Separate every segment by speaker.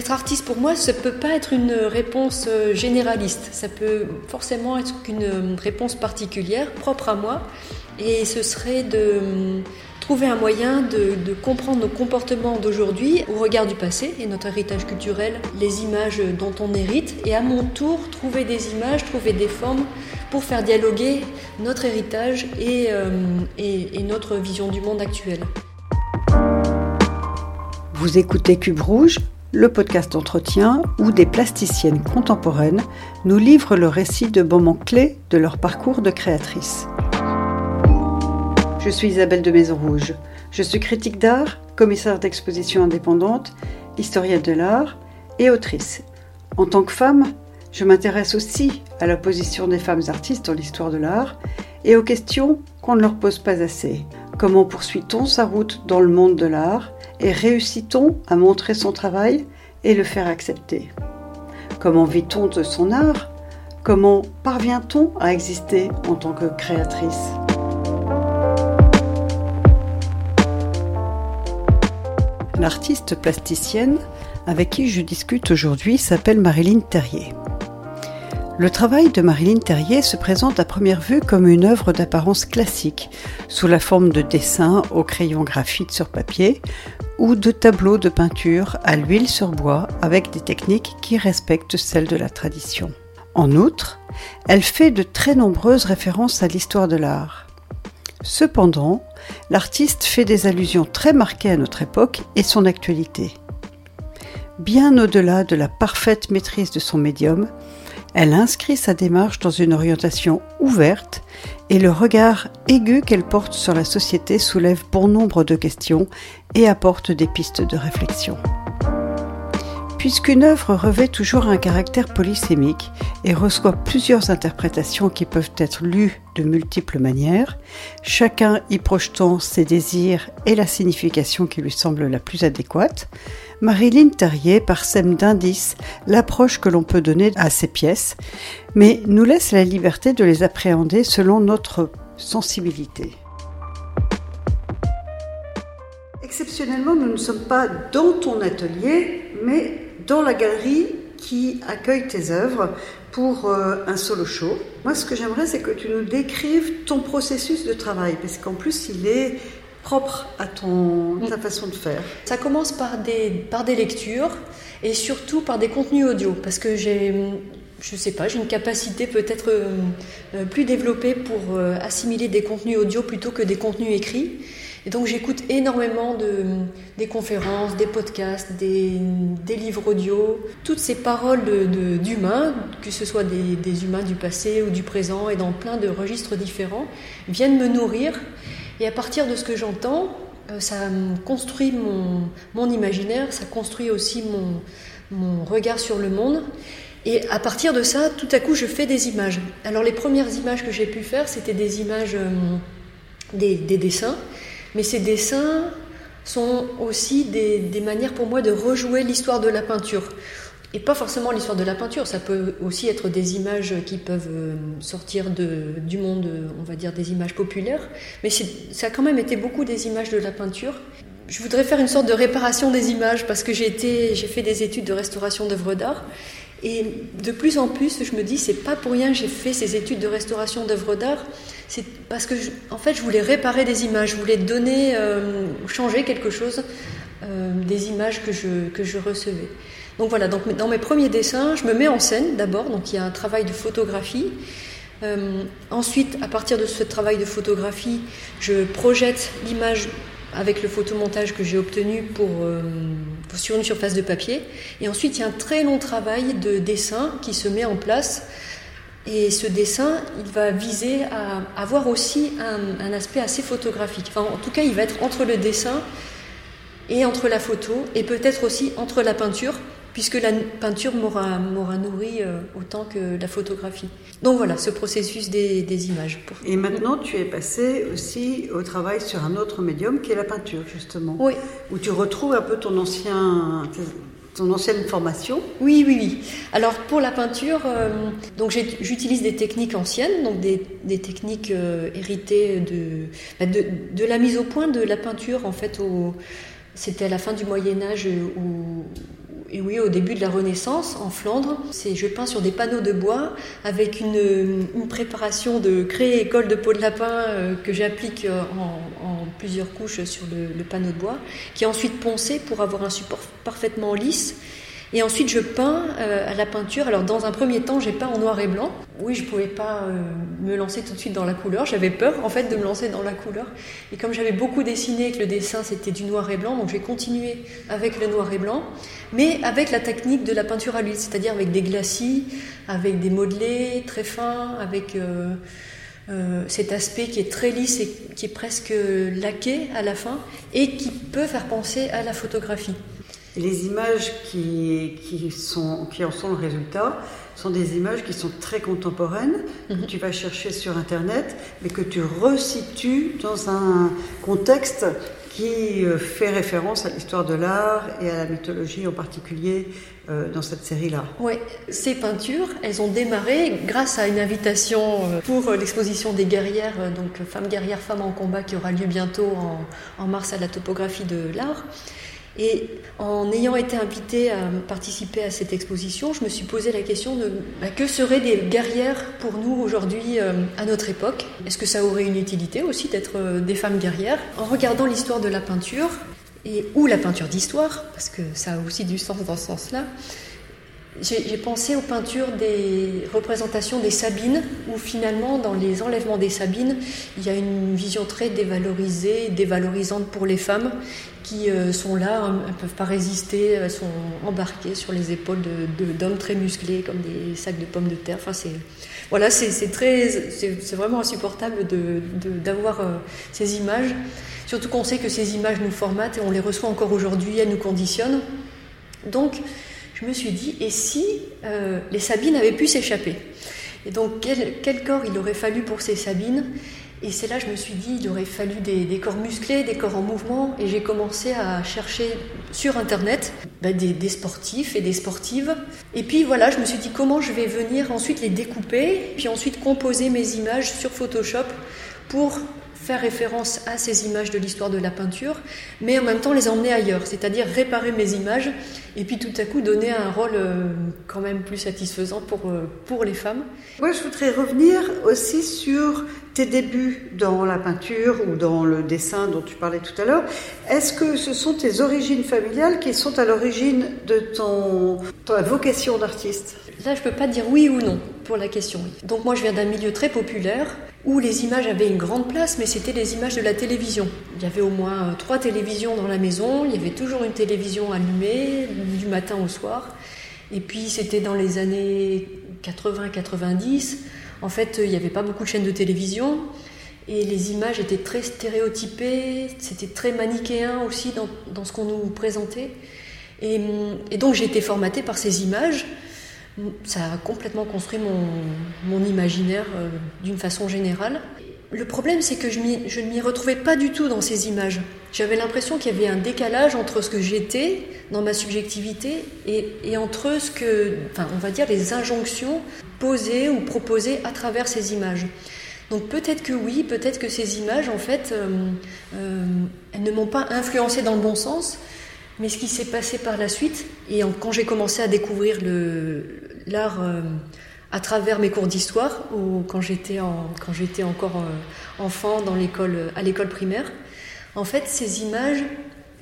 Speaker 1: Être artiste pour moi, ça peut pas être une réponse euh, généraliste. Ça peut forcément être une réponse particulière, propre à moi. Et ce serait de hum, trouver un moyen de, comprendre nos comportements d'aujourd'hui au regard du passé et notre héritage culturel, les images dont on hérite, et à mon tour trouver des images, trouver des formes pour faire dialoguer notre héritage euh, et notre vision du monde actuel.
Speaker 2: Vous écoutez Cube Rouge, le podcast d'entretien où des plasticiennes contemporaines nous livrent le récit de moments clés de leur parcours de créatrice. Je suis Isabelle de Maison Rouge. Je suis critique d'art, commissaire d'exposition indépendante, historienne de l'art et autrice. En tant que femme, je m'intéresse aussi à la position des femmes artistes dans l'histoire de l'art et aux questions qu'on ne leur pose pas assez. Comment poursuit-on sa route dans le monde de l'art et réussit-on à montrer son travail et le faire accepter? Comment vit-on de son art? Comment parvient-on à exister en tant que créatrice? L'artiste plasticienne avec qui je discute aujourd'hui s'appelle Marilyn Terrier. Le travail de Marilyn Terrier se présente à première vue comme une œuvre d'apparence classique, sous la forme de dessins au crayon graphite sur papier ou de tableaux de peinture à l'huile sur bois avec des techniques qui respectent celles de la tradition. En outre, elle fait de très nombreuses références à l'histoire de l'art. Cependant, l'artiste fait des allusions très marquées à notre époque et son actualité. Bien au-delà de la parfaite maîtrise de son médium, elle inscrit sa démarche dans une orientation ouverte et le regard aigu qu'elle porte sur la société soulève bon nombre de questions et apporte des pistes de réflexion. Puisqu'une œuvre revêt toujours un caractère polysémique et reçoit plusieurs interprétations qui peuvent être lues de multiples manières, chacun y projetant ses désirs et la signification qui lui semble la plus adéquate, Marilyn Terrier parsème d'indices l'approche que l'on peut donner à ces pièces, mais nous laisse la liberté de les appréhender selon notre sensibilité. Exceptionnellement, nous ne sommes pas dans ton atelier, mais dans la galerie qui accueille tes œuvres pour euh, un solo show. Moi, ce que j'aimerais, c'est que tu nous décrives ton processus de travail, parce qu'en plus, il est propre à ton, ta façon de faire.
Speaker 1: Ça commence par des, par des lectures et surtout par des contenus audio, parce que j'ai, je sais pas, j'ai une capacité peut-être euh, euh, plus développée pour assimiler des contenus audio plutôt que des contenus écrits. Et donc j'écoute énormément de, des conférences, des podcasts, des, des livres audio, toutes ces paroles d'humains, que ce soit des, des, humains du passé ou du présent et dans plein de registres différents, viennent me nourrir. Et à partir de ce que j'entends, euh, ça construit mon, mon, imaginaire, ça construit aussi mon, mon regard sur le monde. Et à partir de ça, tout à coup, je fais des images. Alors les premières images que j'ai pu faire, c'était des images, euh, des, des dessins. Mais ces dessins sont aussi des, manières pour moi de rejouer l'histoire de la peinture. Et pas forcément l'histoire de la peinture, ça peut aussi être des images qui peuvent euh, sortir de, du monde, on va dire des images populaires, mais ça a quand même été beaucoup des images de la peinture. Je voudrais faire une sorte de réparation des images parce que j'ai fait des études de restauration d'œuvres d'art et de plus en plus je me dis c'est pas pour rien que j'ai fait ces études de restauration d'œuvres d'art, c'est parce que, je, en fait, je voulais réparer des images, je voulais donner, euh, changer quelque chose euh, des images que je, que je recevais. Donc voilà, donc dans mes premiers dessins, je me mets en scène d'abord, donc il y a un travail de photographie. Euh, ensuite, à partir de ce travail de photographie, je projette l'image avec le photomontage que j'ai obtenu pour, euh, sur une surface de papier. Et ensuite, il y a un très long travail de dessin qui se met en place et ce dessin, il va viser à avoir aussi un, un, aspect assez photographique. Enfin, en tout cas, il va être entre le dessin et entre la photo, et peut-être aussi entre la peinture, puisque la peinture m'aura nourri euh, autant que la photographie. Donc voilà, ce processus des, des images.
Speaker 2: Pour... Et maintenant, tu es passé aussi au travail sur un autre médium qui est la peinture, justement.
Speaker 1: Oui.
Speaker 2: Où tu retrouves un peu ton ancien ancienne formation
Speaker 1: Oui, oui, oui. Alors pour la peinture, euh, donc j'utilise des techniques anciennes, donc des, techniques euh, héritées de, bah, de, la mise au point de la peinture. En fait, c'était à la fin du Moyen Âge où et oui, au début de la Renaissance, en Flandre, c'est je peins sur des panneaux de bois avec une, préparation de craie et colle de peau de lapin euh, que j'applique euh, en, plusieurs couches sur le, le, panneau de bois, qui est ensuite poncé pour avoir un support parfaitement lisse et ensuite, je peins euh, à la peinture. Alors, dans un premier temps, j'ai peint en noir et blanc. Oui, je ne pouvais pas euh, me lancer tout de suite dans la couleur. J'avais peur, en fait, de me lancer dans la couleur. Et comme j'avais beaucoup dessiné et que le dessin, c'était du noir et blanc, donc j'ai continué avec le noir et blanc, mais avec la technique de la peinture à l'huile, c'est-à-dire avec des glacis, avec des modelés très fins, avec... Euh, cet aspect qui est très lisse et qui est presque laqué à la fin et qui peut faire penser à la photographie
Speaker 2: les images qui, qui, sont, qui en sont le résultat sont des images qui sont très contemporaines, que mhm. tu vas chercher sur Internet, mais que tu resitues dans un contexte qui euh, fait référence à l'histoire de l'art et à la mythologie en particulier euh, dans cette série-là.
Speaker 1: Oui, ces peintures, elles ont démarré grâce à une invitation euh, pour l'exposition des guerrières, donc Femmes guerrières, Femmes en combat, qui aura lieu bientôt en, en mars à la topographie de l'art. Et en ayant été invitée à participer à cette exposition, je me suis posé la question de bah, que seraient des guerrières pour nous aujourd'hui euh, à notre époque? Est-ce que ça aurait une utilité aussi d'être euh, des femmes guerrières? En regardant l'histoire de la peinture, et, ou la peinture d'histoire, parce que ça a aussi du sens dans ce sens-là, j'ai pensé aux peintures des représentations des Sabines, où finalement, dans les enlèvements des Sabines, il y a une vision très dévalorisée, dévalorisante pour les femmes, euh, sont là, ne peuvent pas résister, elles sont embarquées sur les épaules d'hommes très musclés, comme des sacs de pommes de terre. Enfin, c'est voilà, c'est vraiment insupportable d'avoir de, euh, ces images. Surtout qu'on sait que ces images nous formatent et on les reçoit encore aujourd'hui, elles nous conditionnent. Donc, je me suis dit, et si euh, les Sabines avaient pu s'échapper? Et donc, quel, corps il aurait fallu pour ces Sabines? Et c'est là je me suis dit, il aurait fallu des, corps musclés, des corps en mouvement, et j'ai commencé à chercher sur Internet bah, des, des, sportifs et des sportives. Et puis voilà, je me suis dit, comment je vais venir ensuite les découper, puis ensuite composer mes images sur Photoshop pour faire référence à ces images de l'histoire de la peinture, mais en même temps les emmener ailleurs, c'est-à-dire réparer mes images et puis tout à coup donner un rôle euh, quand même plus satisfaisant pour, euh, pour les femmes.
Speaker 2: Moi, je voudrais revenir aussi sur tes débuts dans la peinture ou dans le dessin dont tu parlais tout à l'heure. Est-ce que ce sont tes origines familiales qui sont à l'origine de ton, vocation d'artiste?
Speaker 1: Là, je peux pas dire oui ou non pour la question. Donc moi, je viens d'un milieu très populaire où les images avaient une grande place, mais c'était les images de la télévision. Il y avait au moins euh, trois télévisions dans la maison, il y avait toujours une télévision allumée du matin au soir. Et puis c'était dans les années 80-90. En fait, il n'y avait pas beaucoup de chaînes de télévision et les images étaient très stéréotypées, c'était très manichéen aussi dans, ce qu'on nous présentait. Et, et donc j'ai été formatée par ces images ça a complètement construit mon, imaginaire euh, d'une façon générale. Le problème, c'est que je, ne m'y retrouvais pas du tout dans ces images. J'avais l'impression qu'il y avait un décalage entre ce que j'étais dans ma subjectivité et, entre ce que, enfin, on va dire, les injonctions posées ou proposées à travers ces images. Donc peut-être que oui, peut-être que ces images, en fait, euh, euh, elles ne m'ont pas influencé dans le bon sens, mais ce qui s'est passé par la suite, et quand j'ai commencé à découvrir l'art euh, à travers mes cours d'histoire, ou quand j'étais, encore euh, enfant dans l'école, à l'école primaire, en fait, ces images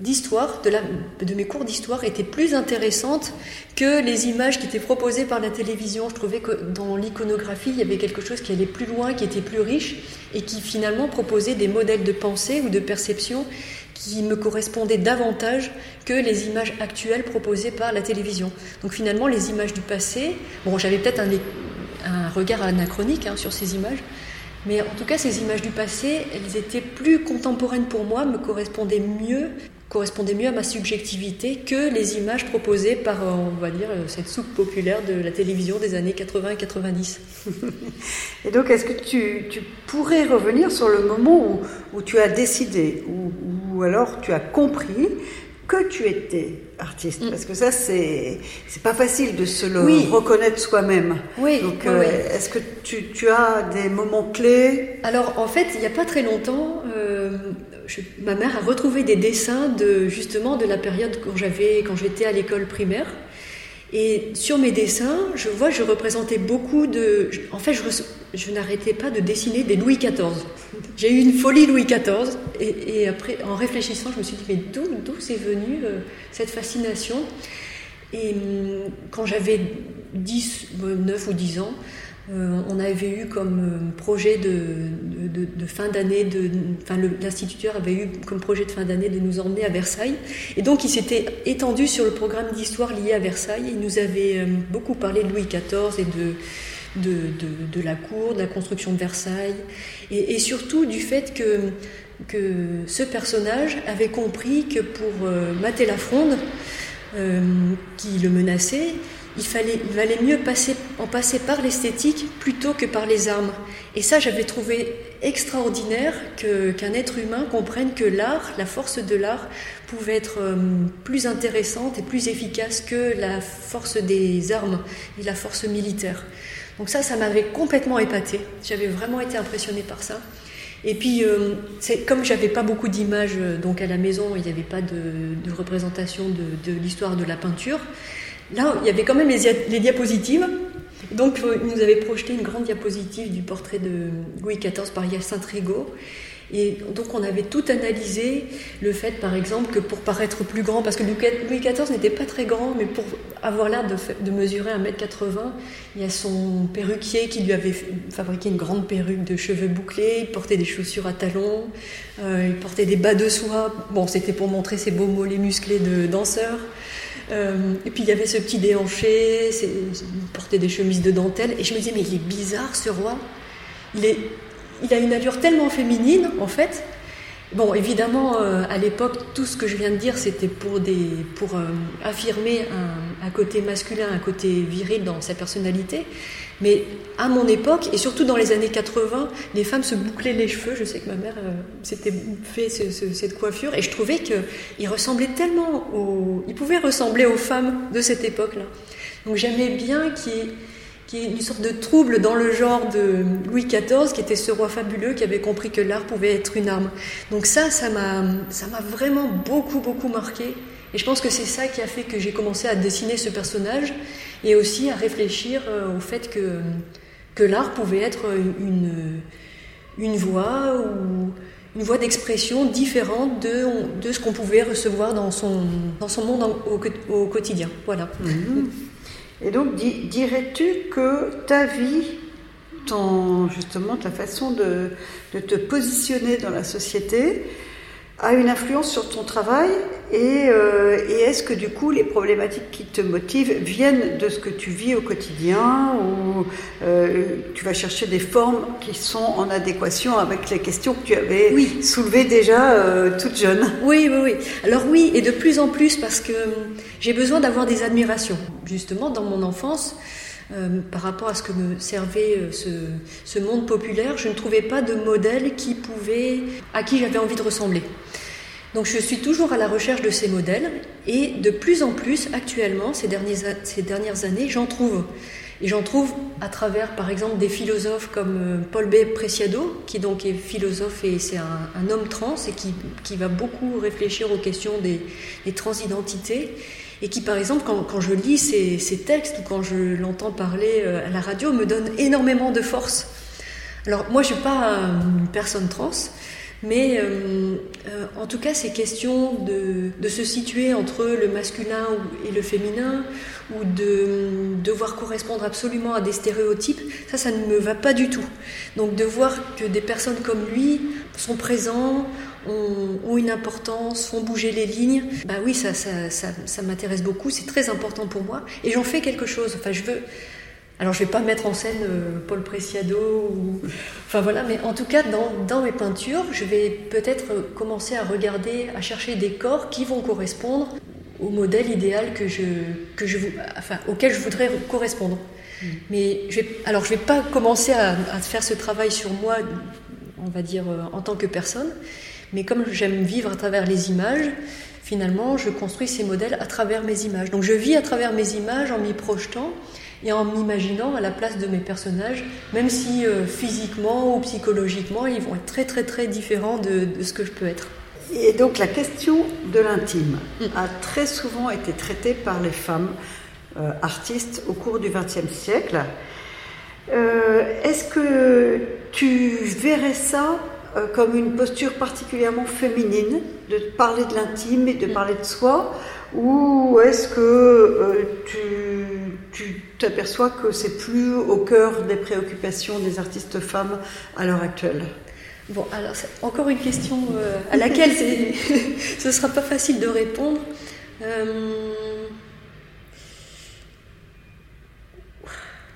Speaker 1: d'histoire, de, mes cours d'histoire, étaient plus intéressantes que les images qui étaient proposées par la télévision. Je trouvais que dans l'iconographie, il y avait quelque chose qui allait plus loin, qui était plus riche, et qui finalement proposait des modèles de pensée ou de perception qui me correspondaient davantage que les images actuelles proposées par la télévision. Donc finalement, les images du passé, bon, j'avais peut-être un, regard anachronique hein, sur ces images, mais en tout cas, ces images du passé, elles étaient plus contemporaines pour moi, me correspondaient mieux correspondaient mieux à ma subjectivité que les images proposées par, euh, on va dire, cette soupe populaire de la télévision des années 80 et 90.
Speaker 2: et donc, est-ce que tu, tu, pourrais revenir sur le moment où, où tu as décidé, ou, ou, alors tu as compris que tu étais artiste mm. Parce que ça, c'est c'est pas facile de se le reconnaître soi-même.
Speaker 1: Oui.
Speaker 2: Donc, euh, est-ce que tu, tu, as des moments clés?
Speaker 1: Alors, en fait, il n'y a pas très longtemps, euh, ma mère a retrouvé des dessins de justement de la période quand j'avais quand j'étais à l'école primaire. Et sur mes dessins, je vois, je représentais beaucoup de. En fait, je, n'arrêtais pas de dessiner des Louis XIV. J'ai eu une folie Louis XIV. Et, après, en réfléchissant, je me suis dit, mais d'où, c'est venu euh, cette fascination? Et hum, quand j'avais 10, 9 ou 10 ans, euh, on avait eu comme euh, projet de, fin d'année, enfin l'instituteur avait eu comme projet de fin d'année de nous emmener à Versailles. Et donc il s'était étendu sur le programme d'histoire lié à Versailles. Il nous avait euh, beaucoup parlé de Louis XIV et de, de, la cour, de la construction de Versailles, et, surtout du fait que, que ce personnage avait compris que pour mater la fronde qui le menaçait, il, fallait, valait mieux passer, en passer par l'esthétique plutôt que par les armes. Et ça, j'avais trouvé extraordinaire qu'un être humain comprenne que l'art, la force de l'art, pouvait être euh, plus intéressante et plus efficace que la force des armes et la force militaire. Donc ça, ça m'avait complètement épaté. J'avais vraiment été impressionnée par ça. Et puis, euh, comme j'avais pas beaucoup d'images euh, donc à la maison, il n'y avait pas de, représentation de l'histoire de la peinture. Là, il y avait quand même les, diapositives. Donc, euh, il nous avait projeté une grande diapositive du portrait de Louis XIV par Hyacinthe Rigaud. Et donc, on avait tout analysé. Le fait, par exemple, que pour paraître plus grand, parce que Louis XIV n'était pas très grand, mais pour avoir l'air de, mesurer 1m80, il y a son perruquier qui lui avait fabriqué une grande perruque de cheveux bouclés. Il portait des chaussures à talons. Euh, il portait des bas de soie. Bon, c'était pour montrer ses beaux mollets musclés de danseur. Euh, et puis il y avait ce petit déhanché, il portait des chemises de dentelle, et je me disais, mais il est bizarre ce roi. Il, est, il a une allure tellement féminine, en fait, Bon, évidemment, euh, à l'époque, tout ce que je viens de dire, c'était pour, des, pour euh, affirmer un, côté masculin, un côté viril dans sa personnalité. Mais à mon époque, et surtout dans les années 80, les femmes se bouclaient les cheveux. Je sais que ma mère euh, s'était fait cette coiffure, et je trouvais qu'il ressemblait tellement aux... Il pouvait ressembler aux femmes de cette époque-là. Donc j'aimais bien qu'il qui est une sorte de trouble dans le genre de Louis XIV, qui était ce roi fabuleux qui avait compris que l'art pouvait être une arme. Donc ça, ça m'a, ça m'a vraiment beaucoup, beaucoup marqué. Et je pense que c'est ça qui a fait que j'ai commencé à dessiner ce personnage et aussi à réfléchir euh, au fait que, que l'art pouvait être une, une voie ou une voie d'expression différente de, de ce qu'on pouvait recevoir dans son, dans son monde au, quotidien. Voilà.
Speaker 2: Mhm. Et donc, dirais-tu que ta vie, ton, justement ta façon de, de, te positionner dans la société, a une influence sur ton travail et, euh, et est-ce que du coup les problématiques qui te motivent viennent de ce que tu vis au quotidien ou euh, tu vas chercher des formes qui sont en adéquation avec les questions que tu avais soulevées déjà euh, toute jeune?
Speaker 1: Oui, oui, oui. Alors oui, et de plus en plus parce que j'ai besoin d'avoir des admirations. Justement, dans mon enfance, euh, par rapport à ce que me servait euh, ce, monde populaire, je ne trouvais pas de modèle qui pouvait, à qui j'avais envie de ressembler. Donc je suis toujours à la recherche de ces modèles et de plus en plus actuellement, ces, dernières, ces dernières années, j'en trouve. Et j'en trouve à travers, par exemple, des philosophes comme euh, Paul B. Preciado, qui donc est philosophe et c'est un, homme trans et qui, qui, va beaucoup réfléchir aux questions des transidentités et qui, par exemple, quand, je lis ces, ces, textes ou quand je l'entends parler euh, à la radio, me donne énormément de force. Alors, moi, je ne suis pas une personne trans, mais euh, euh, en tout cas, ces questions de, se situer entre le masculin et le féminin, ou de devoir correspondre absolument à des stéréotypes, ça, ça ne me va pas du tout. Donc, de voir que des personnes comme lui sont présents, ont, une importance, font bouger les lignes, bah oui, ça, ça, ça, ça m'intéresse beaucoup, c'est très important pour moi, et j'en fais quelque chose. Enfin, je veux. Alors, je vais pas mettre en scène euh, Paul Preciado, ou... enfin voilà, mais en tout cas, dans, dans mes peintures, je vais peut-être commencer à regarder, à chercher des corps qui vont correspondre au modèle idéal que je, que je, enfin, auquel je voudrais correspondre. Mm. Mais je vais, alors, je vais pas commencer à, à faire ce travail sur moi, on va dire, euh, en tant que personne, mais comme j'aime vivre à travers les images, finalement, je construis ces modèles à travers mes images. Donc je vis à travers mes images en m'y projetant et en m'imaginant à la place de mes personnages, même si euh, physiquement ou psychologiquement, ils vont être très très très différents de, ce que je peux être.
Speaker 2: Et donc la question de l'intime a très souvent été traitée par les femmes euh, artistes au cours du XXe siècle. Euh, est-ce que tu verrais ça comme une posture particulièrement féminine, de parler de l'intime et de mm. parler de soi, ou est-ce que euh, tu t'aperçois que c'est plus au cœur des préoccupations des artistes femmes à l'heure actuelle?
Speaker 1: Bon, alors c'est encore une question euh, à laquelle ce ne sera pas facile de répondre. Euh...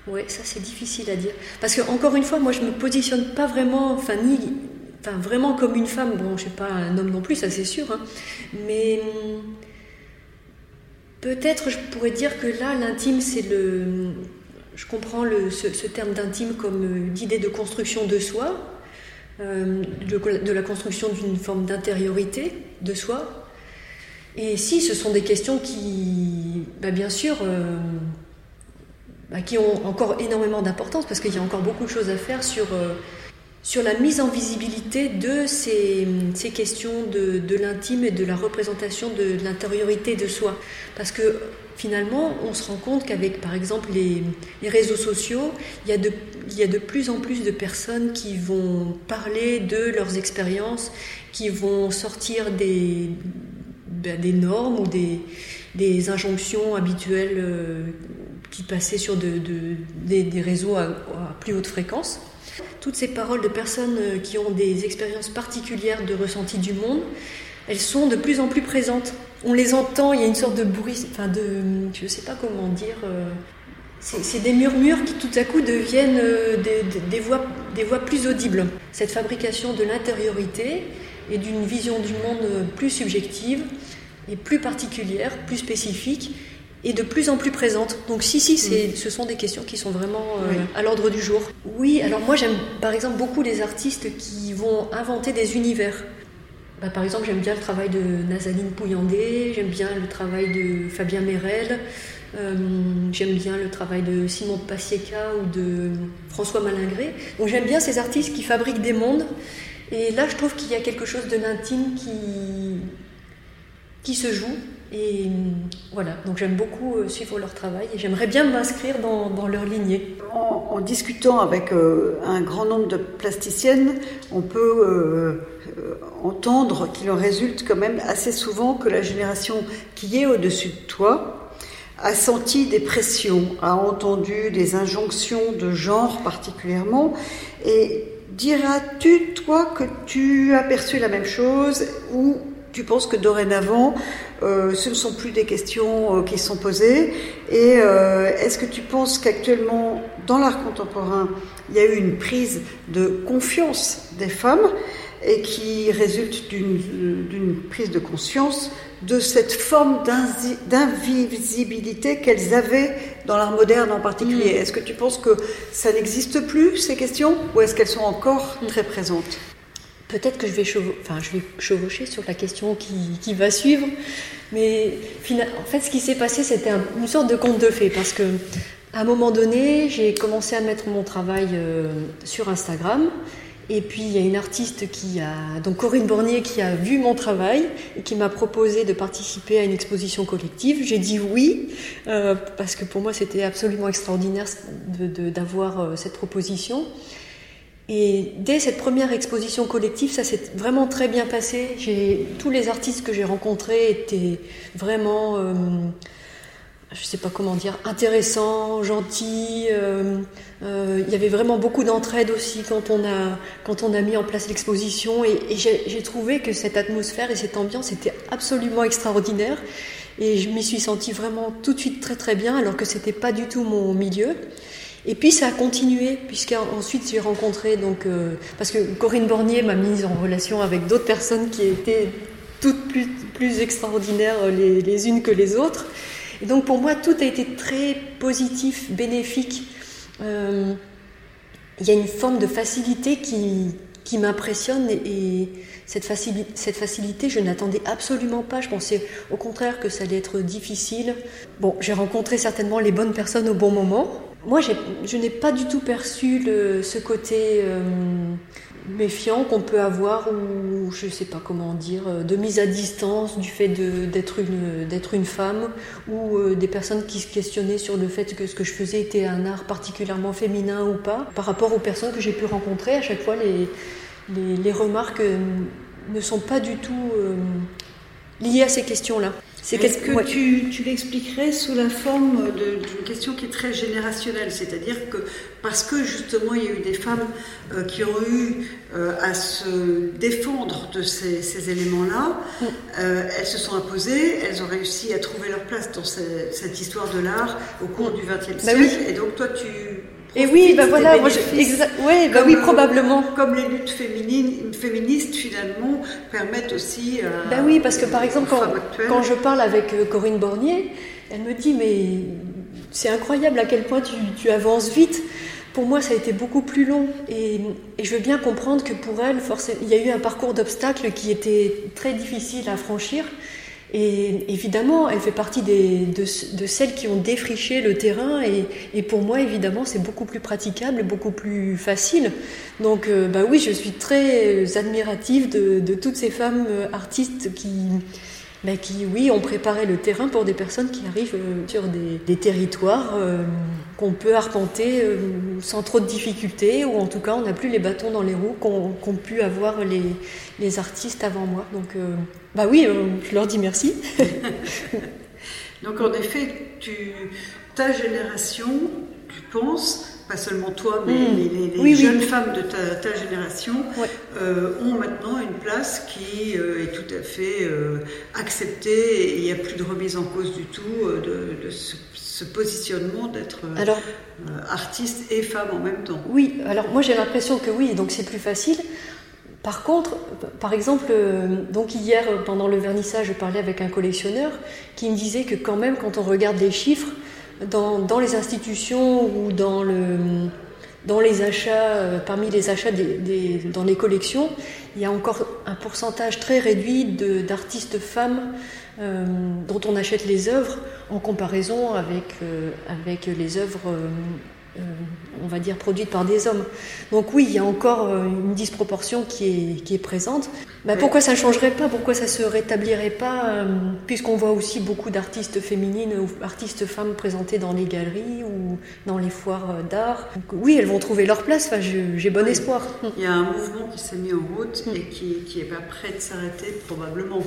Speaker 1: Oui, ça c'est difficile à dire. Parce que encore une fois, moi je me positionne pas vraiment, enfin ni, enfin vraiment comme une femme. Bon, je suis pas un homme non plus, ça c'est sûr. Hein. mais Peut-être je pourrais dire que là, l'intime, c'est le. Je comprends ce, terme d'intime comme euh, d'idée de construction de soi, euh, de, la construction d'une forme d'intériorité de soi. Et si ce sont des questions qui, bah, bien sûr, euh, bah, qui ont encore énormément d'importance, parce qu'il y a encore beaucoup de choses à faire sur sur la mise en visibilité de ces, questions de, l'intime et de la représentation de, l'intériorité de soi. Parce que finalement, on se rend compte qu'avec, par exemple, les, réseaux sociaux, il y, a de, plus en plus de personnes qui vont parler de leurs expériences, qui vont sortir des, ben, normes ou des, injonctions habituelles euh, qui passaient sur de, des, réseaux à plus haute fréquence. Toutes ces paroles de personnes euh, qui ont des expériences particulières de ressenti du monde, elles sont de plus en plus présentes. On les entend, il y a une sorte de bruit, enfin de, je ne sais pas comment dire, euh, c'est des murmures qui tout à coup deviennent euh, des, voix, des voix plus audibles. Cette fabrication de l'intériorité et d'une vision du monde plus subjective et plus particulière, plus spécifique, et de plus en plus présente. Donc si, si, c'est, ce sont des questions qui sont vraiment euh, à l'ordre du jour. Oui, alors moi j'aime par exemple beaucoup les artistes qui vont inventer des univers. Bah, par exemple, j'aime bien le travail de Nazaline Pouillandé, j'aime bien le travail de Fabien Merel, euh, j'aime bien le travail de Simon Passieka ou de François Malingré. Donc j'aime bien ces artistes qui fabriquent des mondes. Et là, je trouve qu'il y a quelque chose de l'intime qui, qui se joue et voilà, donc j'aime beaucoup euh, suivre leur travail et j'aimerais bien m'inscrire dans, leur lignée.
Speaker 2: En, discutant avec euh, un grand nombre de plasticiennes, on peut euh, entendre qu'il en résulte quand même assez souvent que la génération qui est au-dessus de toi a senti des pressions, a entendu des injonctions de genre particulièrement. Et diras-tu, toi, que tu as perçu la même chose ou tu penses que dorénavant, euh, ce ne sont plus des questions euh, qui sont posées Et euh, est-ce que tu penses qu'actuellement, dans l'art contemporain, il y a eu une prise de confiance des femmes et qui résulte d'une prise de conscience de cette forme d'invisibilité qu'elles avaient dans l'art moderne en particulier? Mm. Est-ce que tu penses que ça n'existe plus, ces questions, ou est-ce qu'elles sont encore mm. très présentes?
Speaker 1: Peut-être que je vais, chevaucher sur la question qui, va suivre, mais en fait, ce qui s'est passé, c'était une sorte de conte de fées, parce que à un moment donné, j'ai commencé à mettre mon travail euh, sur Instagram, et puis il y a une artiste qui a, donc Corinne Bornier, qui a vu mon travail et qui m'a proposé de participer à une exposition collective. J'ai dit oui, euh, parce que pour moi c'était absolument extraordinaire d'avoir euh, cette proposition. Et dès cette première exposition collective, ça s'est vraiment très bien passé. Tous les artistes que j'ai rencontrés étaient vraiment, euh, je ne sais pas comment dire, intéressants, gentils. Euh, euh, il y avait vraiment beaucoup d'entraide aussi quand on a, quand on a mis en place l'exposition. Et, et j'ai trouvé que cette atmosphère et cette ambiance était absolument extraordinaire. Et je m'y suis sentie vraiment tout de suite très très bien, alors que c'était pas du tout mon milieu. Et puis ça a continué, puisqu'ensuite j'ai rencontré, donc, euh, parce que Corinne Bornier m'a mise en relation avec d'autres personnes qui étaient toutes plus, plus extraordinaires les, les, unes que les autres. Et donc pour moi, tout a été très positif, bénéfique. Euh, il y a une forme de facilité qui, qui m'impressionne et, cette facilité, je n'attendais absolument pas. Je pensais au contraire que ça allait être difficile. Bon, j'ai rencontré certainement les bonnes personnes au bon moment. Moi, je n'ai pas du tout perçu ce côté euh, méfiant qu'on peut avoir ou je ne sais pas comment dire euh, de mise à distance du fait d'être une femme ou euh, des personnes qui se questionnaient sur le fait que ce que je faisais était un art particulièrement féminin ou pas par rapport aux personnes que j'ai pu rencontrer. À chaque fois les remarques ne sont pas du tout liées à ces questions là
Speaker 2: est-ce que tu, tu l'expliquerais sous la forme d'une question qui est très générationnelle C'est-à-dire que parce que justement il y a eu des femmes euh, qui ont eu euh, à se défendre de ces, ces éléments-là, mm. euh, elles se sont imposées, elles ont réussi à trouver leur place dans cette histoire de l'art au cours du XXe bah siècle. Et donc toi tu
Speaker 1: et oui, ben voilà, moi ouais, bah oui, probablement.
Speaker 2: Comme les luttes féminines, féministes finalement permettent aussi.
Speaker 1: Euh, ben oui, parce que par exemple, quand, quand, je parle avec euh, Corinne Bornier, elle me dit mais c'est incroyable à quel point tu, tu, avances vite. Pour moi, ça a été beaucoup plus long et, et, je veux bien comprendre que pour elle, forcément, il y a eu un parcours d'obstacles qui était très difficile à franchir. Et évidemment, elle fait partie des, de, de, celles qui ont défriché le terrain. Et, et pour moi, évidemment, c'est beaucoup plus praticable, beaucoup plus facile. Donc, euh, bah oui, je suis très admirative de, de toutes ces femmes euh, artistes qui, bah, qui, oui, ont préparé le terrain pour des personnes qui arrivent euh, sur des, des territoires qu'on peut arpenter sans trop de difficultés, ou en tout cas, on n'a plus les bâtons dans les roues qu'ont pu avoir les, les, artistes avant moi. Donc, bah oui, euh, je leur dis merci.
Speaker 2: Donc en effet, tu, ta génération, tu penses, pas seulement toi, mais hmm. les, jeunes femmes de ta, génération euh, ont maintenant une place qui euh, est tout à fait acceptée et il n'y a plus de remise en cause du tout de, ce, ce, positionnement d'être artiste et femme en même temps.
Speaker 1: Oui, alors moi j'ai l'impression que oui, donc c'est plus facile. Par contre, par exemple, euh, donc hier pendant le vernissage, je parlais avec un collectionneur qui me disait que quand même, quand on regarde les chiffres dans, les institutions ou dans, le, dans les achats, euh, parmi les achats des, dans les collections, il y a encore un pourcentage très réduit d'artistes femmes euh, dont on achète les œuvres en comparaison avec, avec les œuvres euh, on va dire, produite par des hommes. Donc oui, il y a encore euh, une disproportion qui est, présente. Bah, pourquoi ça ne changerait pas? Pourquoi ça se rétablirait pas euh, Puisqu'on voit aussi beaucoup d'artistes féminines ou artistes femmes présentées dans les galeries ou dans les foires d'art? Oui, elles vont trouver leur place, enfin, j'ai bon espoir.
Speaker 2: Il y a un mouvement qui s'est mis en route et qui n'est pas prêt de s'arrêter probablement.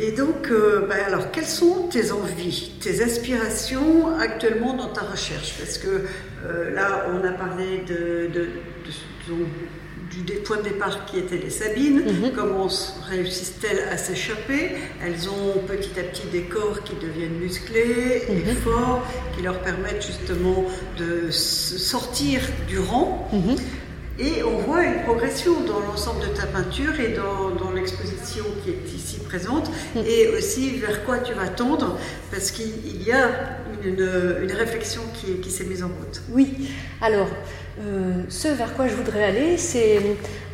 Speaker 2: Et donc, bah, alors, quelles sont tes envies, tes aspirations actuellement dans ta recherche? Parce que euh, là, on a parlé de, du point de départ qui étaient les Sabines, mhm. comment réussissent-elles à s'échapper? Elles ont petit à petit des corps qui deviennent musclés et mhm. forts, qui leur permettent justement de sortir du rang. Mhm. Et on voit une progression dans l'ensemble de ta peinture et dans, l'exposition qui est ici présente, et aussi vers quoi tu vas tendre, parce qu'il y a une, réflexion qui, s'est mise en route.
Speaker 1: Oui, alors euh, ce vers quoi je voudrais aller, c'est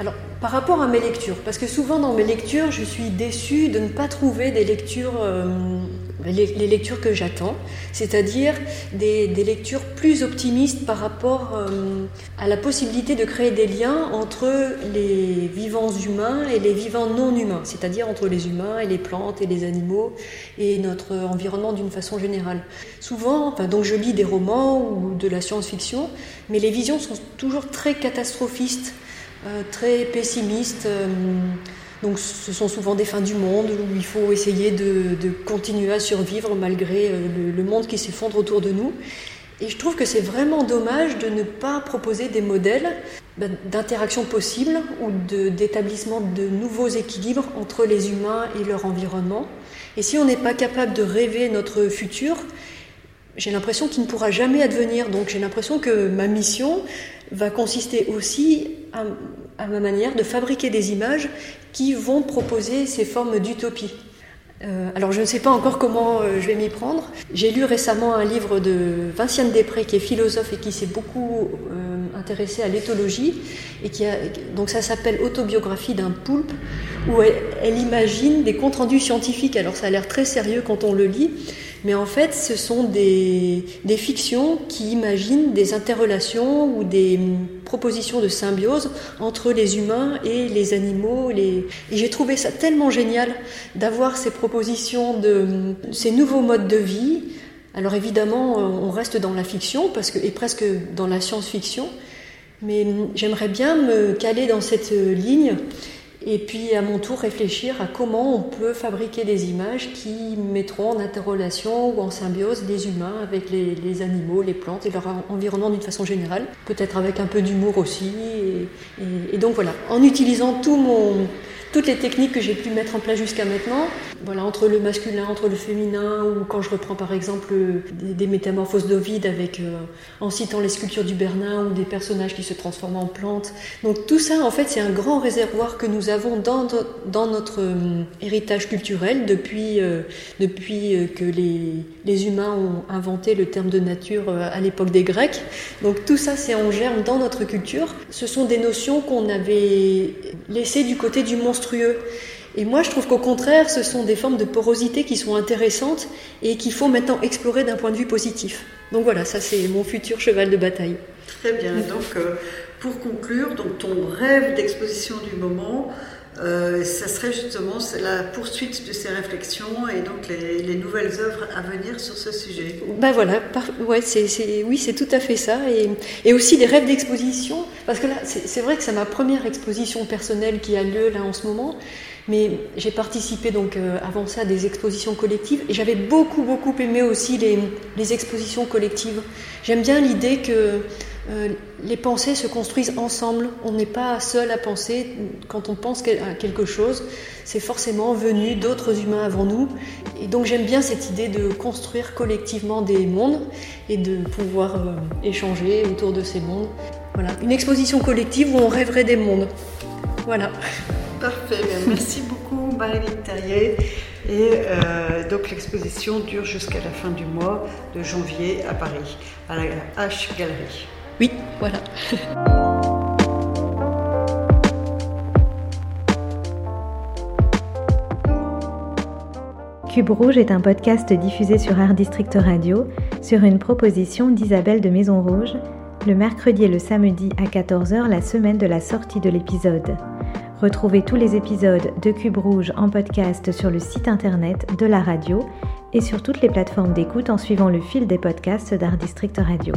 Speaker 1: alors par rapport à mes lectures, parce que souvent dans mes lectures, je suis déçue de ne pas trouver des lectures, euh, les, lectures que j'attends, c'est-à-dire des, lectures plus optimistes par rapport euh, à la possibilité de créer des liens entre les vivants humains et les vivants non humains, c'est-à-dire entre les humains et les plantes et les animaux et notre environnement d'une façon générale. Souvent, enfin, donc je lis des romans ou de la science-fiction, mais les visions sont toujours très catastrophistes, euh, très pessimistes. Euh, donc ce sont souvent des fins du monde où il faut essayer de, continuer à survivre malgré euh, le, monde qui s'effondre autour de nous. Et je trouve que c'est vraiment dommage de ne pas proposer des modèles ben, d'interaction possible ou d'établissement de, nouveaux équilibres entre les humains et leur environnement. Et si on n'est pas capable de rêver notre futur, j'ai l'impression qu'il ne pourra jamais advenir. Donc j'ai l'impression que ma mission va consister aussi à, ma manière de fabriquer des images qui vont proposer ces formes d'utopie. Euh, alors je ne sais pas encore comment euh, je vais m'y prendre. J'ai lu récemment un livre de Vinciane Després qui est philosophe et qui s'est beaucoup euh, intéressée à l'éthologie et qui a, donc ça s'appelle Autobiographie d'un poulpe où elle, imagine des comptes rendus scientifiques. Alors ça a l'air très sérieux quand on le lit, mais en fait ce sont des, des fictions qui imaginent des interrelations ou des propositions de symbiose entre les humains et les animaux. Et j'ai trouvé ça tellement génial d'avoir ces propositions de ces nouveaux modes de vie alors évidemment, on reste dans la fiction parce que, et presque dans la science-fiction, mais j'aimerais bien me caler dans cette ligne et puis à mon tour réfléchir à comment on peut fabriquer des images qui mettront en interrelation ou en symbiose les humains avec les, animaux, les plantes et leur environnement d'une façon générale, peut-être avec un peu d'humour aussi. et, donc voilà, en utilisant tout mon, toutes les techniques que j'ai pu mettre en place jusqu'à maintenant, voilà, entre le masculin, entre le féminin, ou quand je reprends par exemple des, métamorphoses d'Ovide avec, euh, en citant les sculptures du Bernin ou des personnages qui se transforment en plantes. Donc tout ça, en fait, c'est un grand réservoir que nous avons dans, dans notre euh, héritage culturel depuis, euh, depuis que les, les, humains ont inventé le terme de nature à l'époque des Grecs. Donc tout ça, c'est en germe dans notre culture. Ce sont des notions qu'on avait laissées du côté du monstre et moi, je trouve qu'au contraire, ce sont des formes de porosité qui sont intéressantes et qu'il faut maintenant explorer d'un point de vue positif. Donc voilà, ça c'est mon futur cheval de bataille.
Speaker 2: Très bien. Donc, euh, pour conclure, donc ton rêve d'exposition du moment, euh, ça serait justement la poursuite de ces réflexions et donc les, nouvelles œuvres à venir sur ce sujet.
Speaker 1: Ben voilà, ouais, c'est, oui, c'est tout à fait ça. Et, et aussi des rêves d'exposition, parce que là, c'est, vrai que c'est ma première exposition personnelle qui a lieu là en ce moment. Mais j'ai participé donc euh, avant ça à des expositions collectives et j'avais beaucoup beaucoup aimé aussi les, les expositions collectives. J'aime bien l'idée que euh, les pensées se construisent ensemble. On n'est pas seul à penser. Quand on pense à quelque chose, c'est forcément venu d'autres humains avant nous. Et donc j'aime bien cette idée de construire collectivement des mondes et de pouvoir euh, échanger autour de ces mondes. Voilà, une exposition collective où on rêverait des mondes. Voilà.
Speaker 2: Parfait, merci beaucoup Marie-Lise Terrier. Et euh, donc l'exposition dure jusqu'à la fin du mois de janvier à Paris, à la H Galerie.
Speaker 1: Oui, voilà.
Speaker 3: Cube Rouge est un podcast diffusé sur Art District Radio sur une proposition d'Isabelle de Maison Rouge le mercredi et le samedi à 14h la semaine de la sortie de l'épisode. Retrouvez tous les épisodes de Cube Rouge en podcast sur le site internet de la radio et sur toutes les plateformes d'écoute en suivant le fil des podcasts d'Art District Radio.